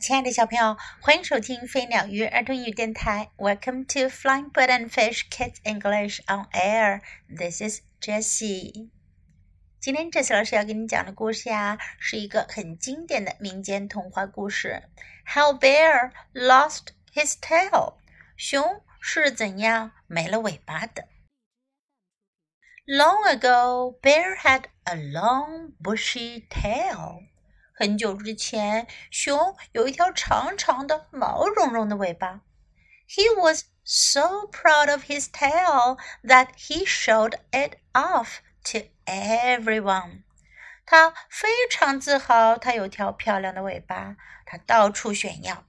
亲爱的小朋友，欢迎收听飞鸟鱼儿童语电台。Welcome to Flying Bird and Fish Kids English on Air. This is Jessie. 今天 Jessie 老师要给你讲的故事呀，是一个很经典的民间童话故事。How Bear Lost His Tail. 熊是怎样没了尾巴的？Long ago, Bear had a long bushy tail. 很久之前，熊有一条长长的、毛茸茸的尾巴。He was so proud of his tail that he showed it off to everyone. 他非常自豪，他有条漂亮的尾巴，他到处炫耀。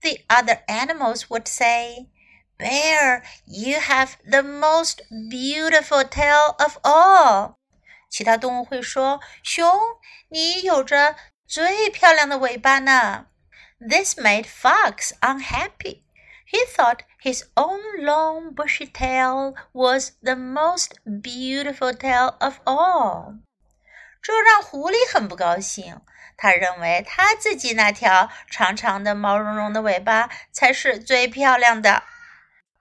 The other animals would say, Bear, you have the most beautiful tail of all. 其他动物会说：“熊，你有着最漂亮的尾巴呢。This made Fox unhappy. He thought his own long bushy tail was the most beautiful tail of all. 这让狐狸很不高兴。他认为他自己那条长长的、毛茸茸的尾巴才是最漂亮的。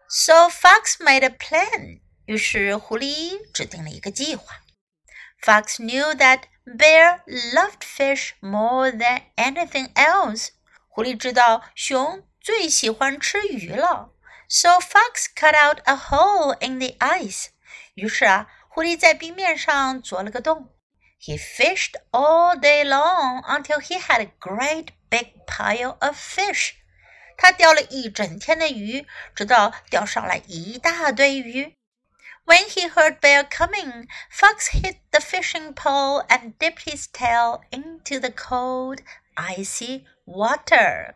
So Fox made a plan. 于是狐狸制定了一个计划。Fox knew that Bear loved fish more than anything else. 狐狸知道熊最喜欢吃鱼了，so Fox cut out a hole in the ice. 于是啊，狐狸在冰面上凿了个洞。He fished all day long until he had a great big pile of fish. 他钓了一整天的鱼，直到钓上来一大堆鱼。 when he heard Bear coming, Fox hit the fishing pole and dipped his tail into the cold, icy water.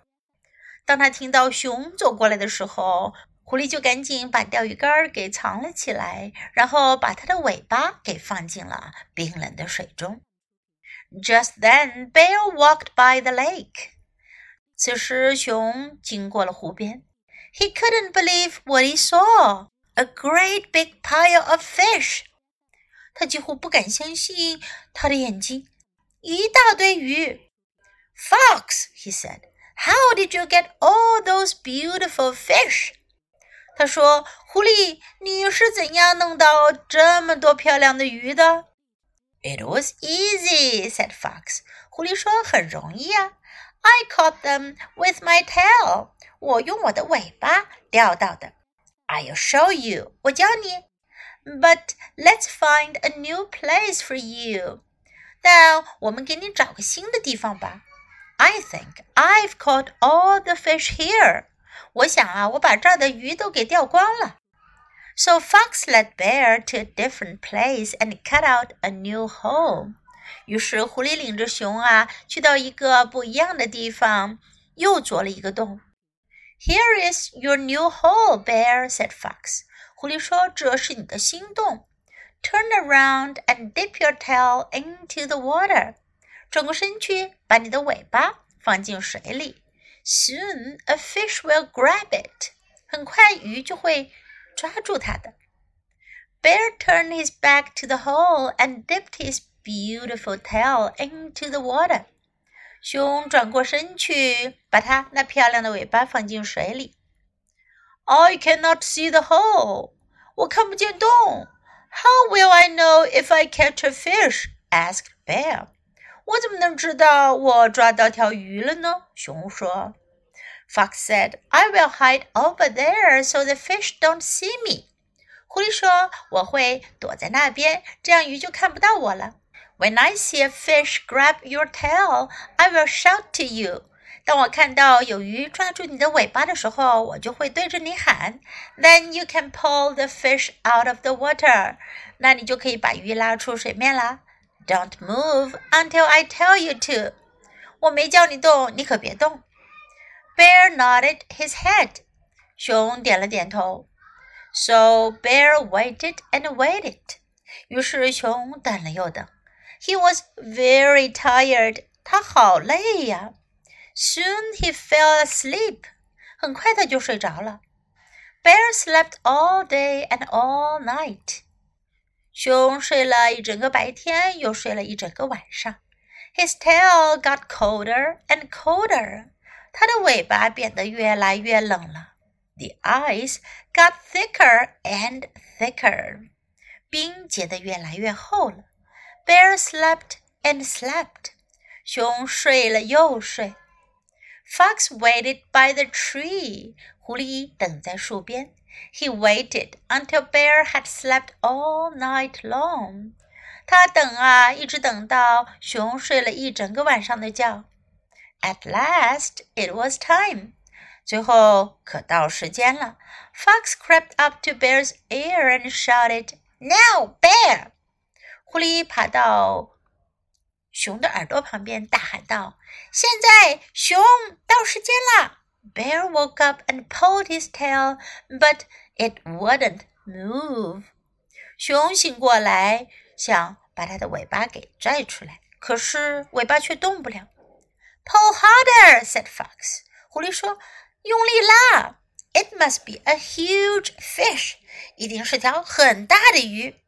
当他听到熊走过来的时候，狐狸就赶紧把钓鱼竿给藏了起来，然后把它的尾巴给放进了冰冷的水中。Just then, Bear walked by the lake. 此时，熊经过了湖边。He couldn't believe what he saw a great big pile of fish. 他几乎不敢相信他的眼睛，一大堆鱼。Fox, he said, how did you get all those beautiful fish? 他说：“狐狸，你是怎样弄到这么多漂亮的鱼的？”It was easy, said Fox. 狐狸说：“很容易啊。I caught them with my tail. 我用我的尾巴钓到的。” I'll show you. 我教你。But let's find a new place for you. 但我们给你找个新的地方吧。I think I've caught all the fish here. 我想啊，我把这儿的鱼都给钓光了。So Fox led Bear to a different place and cut out a new hole. 于是狐狸领着熊啊，去到一个不一样的地方，又凿了一个洞。 here is your new hole, Bear," said Fox. 狐狸说：“这是你的新洞。Turn around and dip your tail into the water. 转过身去，把你的尾巴放进水里。Soon a fish will grab it. 很快鱼就会抓住它的。Bear turned his back to the hole and dipped his beautiful tail into the water. 熊转过身去，把它那漂亮的尾巴放进水里。I cannot see the hole，我看不见洞。How will I know if I catch a fish? asked Bear。我怎么能知道我抓到条鱼了呢？熊说。Fox said, "I will hide over there so the fish don't see me." 狐狸说：“我会躲在那边，这样鱼就看不到我了。” When I see a fish grab your tail, I will shout to you. 当我看到有鱼抓住你的尾巴的时候，我就会对着你喊。Then you can pull the fish out of the water. 那你就可以把鱼拉出水面啦。Don't move until I tell you to. 我没叫你动，你可别动。Bear nodded his head. 熊点了点头。So Bear waited and waited. 于是熊等了又等。he was very tired. 他好累呀。Soon he fell asleep. 很快他就睡着了。Bear slept all day and all night. 熊睡了一整个白天，又睡了一整个晚上。His tail got colder and colder. 它的尾巴变得越来越冷了。The ice got thicker and thicker. 冰结得越来越厚了。 Bear slept and slept. 熊睡了又睡。Fox waited by the tree. 狐狸等在树边。He waited until Bear had slept all night long. 他等啊，一直等到熊睡了一整个晚上的觉。At last, it was time. 最后可到时间了。Fox crept up to Bear's ear and shouted, "Now, Bear!" 狐狸爬到熊的耳朵旁边，大喊道：“现在，熊，到时间了！” Bear woke up and pulled his tail, but it wouldn't move. 熊醒过来，想把它的尾巴给拽出来，可是尾巴却动不了。Pull harder, said Fox. 狐狸说。用力拉！It must be a huge fish，一定是条很大的鱼。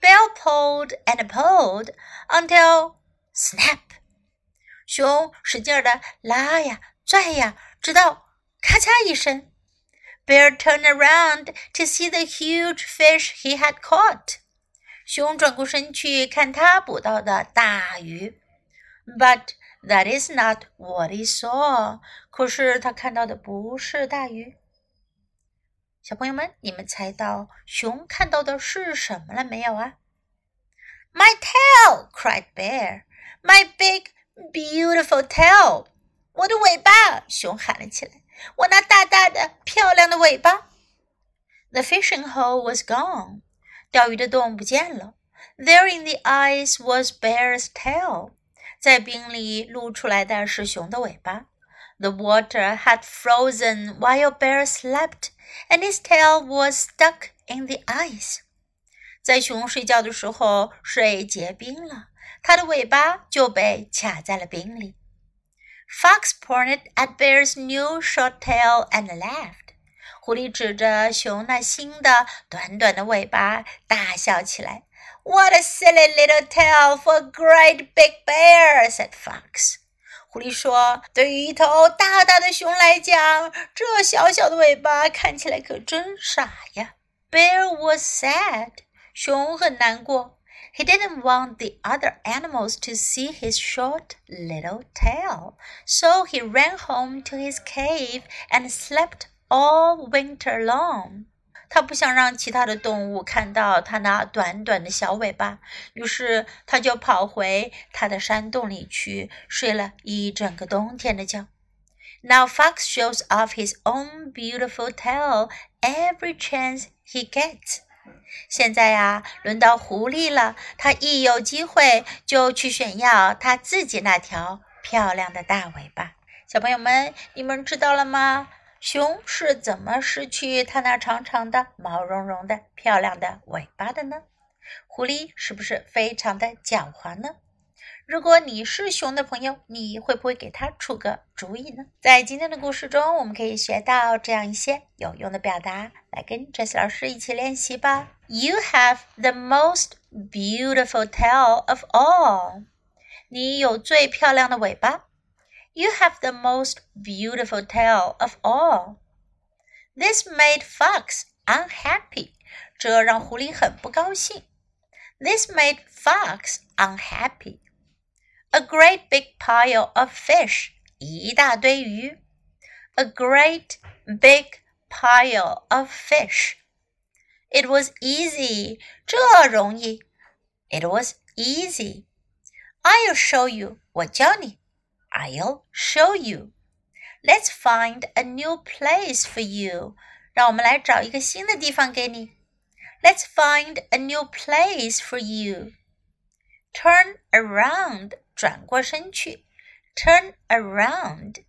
Bear pulled and pulled until snap！熊使劲的拉呀拽呀，直到咔嚓一声。Bear turned around to see the huge fish he had caught。熊转过身去看他捕到的大鱼。But that is not what he saw。可是他看到的不是大鱼。小朋友们，你们猜到熊看到的是什么了没有啊？My tail! cried Bear. My big, beautiful tail! 我的尾巴！熊喊了起来。我那大大的、漂亮的尾巴。The fishing hole was gone. 钓鱼的洞不见了。There in the ice was Bear's tail. 在冰里露出来的是熊的尾巴。The water had frozen while Bear slept, and his tail was stuck in the ice. 在熊睡觉的时候，水结冰了，它的尾巴就被卡在了冰里。Fox pointed at Bear's new short tail and laughed. 狐狸指着熊那新的短短的尾巴大笑起来。what a silly little tail for a great big bear," said Fox. 狐狸说：“对于一头大大的熊来讲，这小小的尾巴看起来可真傻呀。” Bear was sad. 熊很难过。He didn't want the other animals to see his short little tail, so he ran home to his cave and slept all winter long. 他不想让其他的动物看到他那短短的小尾巴，于是他就跑回他的山洞里去睡了一整个冬天的觉。Now Fox shows off his own beautiful tail every chance he gets。现在呀，轮到狐狸了，他一有机会就去炫耀他自己那条漂亮的大尾巴。小朋友们，你们知道了吗？熊是怎么失去它那长长的、毛茸茸的、漂亮的尾巴的呢？狐狸是不是非常的狡猾呢？如果你是熊的朋友，你会不会给它出个主意呢？在今天的故事中，我们可以学到这样一些有用的表达，来跟 Jess 老师一起练习吧。You have the most beautiful tail of all。你有最漂亮的尾巴。You have the most beautiful tail of all. This made Fox unhappy. 这让狐狸很不高兴。This made Fox unhappy. A great big pile of fish. 一大堆鱼。A great big pile of fish. It was easy. 这容易。It was easy. I'll show you. 我教你。 I'll show you. Let's find a new place for you. 让我们来找一个新的地方给你。Let's find a new place for you. Turn around. 转过身去。Turn around.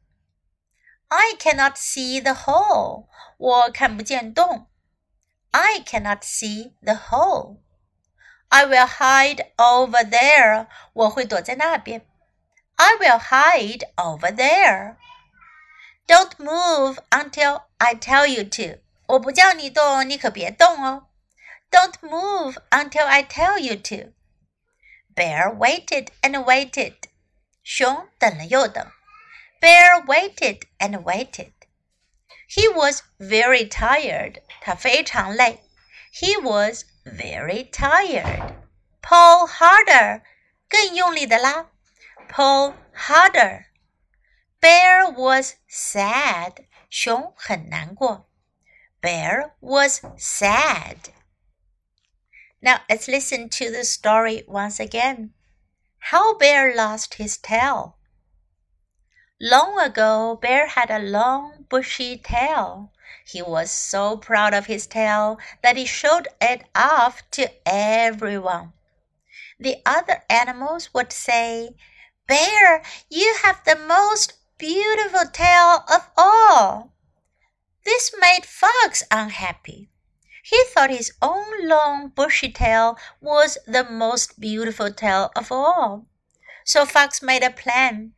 I cannot see the hole. 我看不见洞。I cannot see the hole. I will hide over there. 我会躲在那边。 I will hide over there. Don't move until I tell you to. 我不叫你动，你可别动哦。Don't move until I tell you to. Bear waited and waited. 熊等了又等。 Bear waited and waited. He was very tired. 他非常累。He was very tired. Pull harder. 更用力的拉。 Pull harder. Bear was sad. 熊很难过。Bear was sad. Now let's listen to the story once again. How Bear Lost His Tail. Long ago, Bear had a long, bushy tail. He was so proud of his tail that he showed it off to everyone. The other animals would say, Bear, you have the most beautiful tail of all. This made Fox unhappy. He thought his own long bushy tail was the most beautiful tail of all. So Fox made a plan.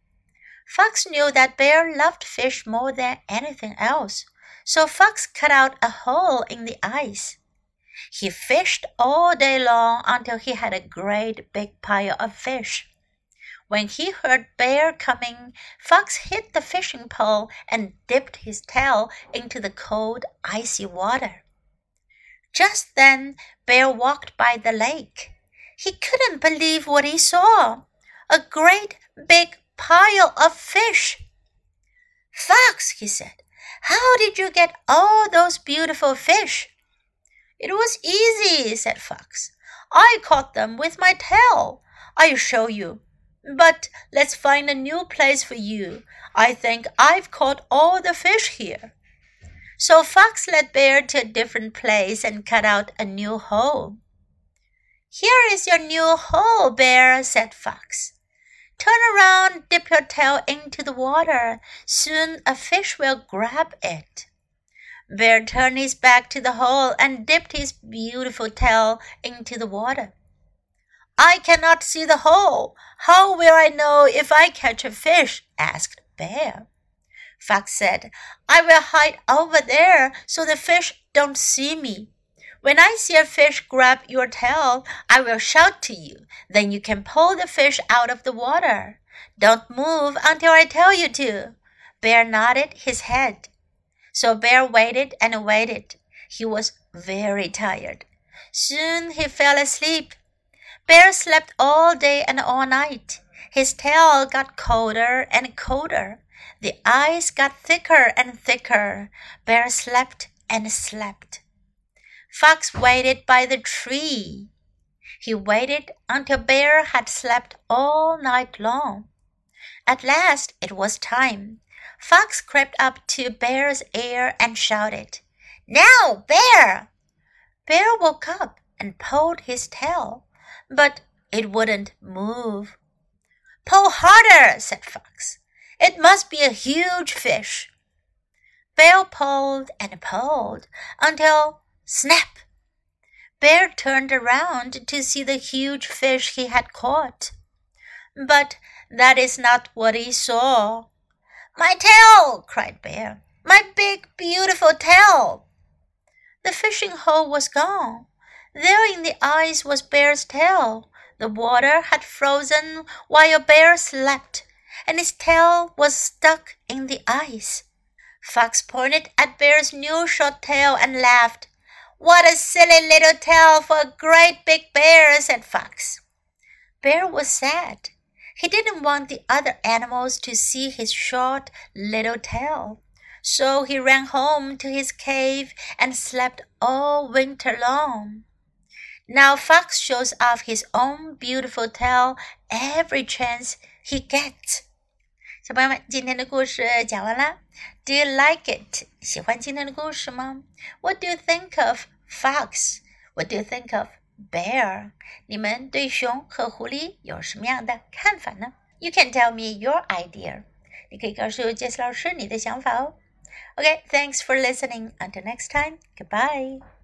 Fox knew that Bear loved fish more than anything else, so Fox cut out a hole in the ice. He fished all day long until he had a great big pile of fish. When he heard Bear coming, Fox hit the fishing pole and dipped his tail into the cold, icy water. Just then, Bear walked by the lake. He couldn't believe what he saw a great big pile of fish. Fox, he said, how did you get all those beautiful fish? It was easy, said Fox. I caught them with my tail. I'll show you. But let's find a new place for you. I think I've caught all the fish here. So Fox led Bear to a different place and cut out a new hole. Here is your new hole, Bear, said Fox. Turn around, dip your tail into the water. Soon a fish will grab it. Bear turned his back to the hole and dipped his beautiful tail into the water. I cannot see the hole. How will I know if I catch a fish? asked Bear. Fox said, I will hide over there so the fish don't see me. When I see a fish grab your tail, I will shout to you. Then you can pull the fish out of the water. Don't move until I tell you to. Bear nodded his head. So Bear waited and waited. He was very tired. Soon he fell asleep. Bear slept all day and all night. His tail got colder and colder. The ice got thicker and thicker. Bear slept and slept. Fox waited by the tree. He waited until Bear had slept all night long. At last it was time. Fox crept up to Bear's ear and shouted, Now, Bear! Bear woke up and pulled his tail, but it wouldn't move. Pull harder, said Fox. It must be a huge fish. Bear pulled and pulled until snap! Bear turned around to see the huge fish he had caught. But that is not what he saw. My tail! cried Bear. My big, beautiful tail! The fishing hole was gone. There in the ice was Bear's tail. The water had frozen while Bear slept and his tail was stuck in the ice. Fox pointed at Bear's new short tail and laughed. What a silly little tail for a great big bear, said Fox. Bear was sad. He didn't want the other animals to see his short little tail. So he ran home to his cave and slept all winter long. Now Fox shows off his own beautiful tail every chance he gets. 小朋友们，今天的故事讲完啦。Do you like it？喜欢今天的故事吗？What do you think of fox？What do you think of bear？你们对熊和狐狸有什么样的看法呢？You can tell me your idea。你可以告诉杰斯老师你的想法哦。Okay，thanks for listening. Until next time. Goodbye.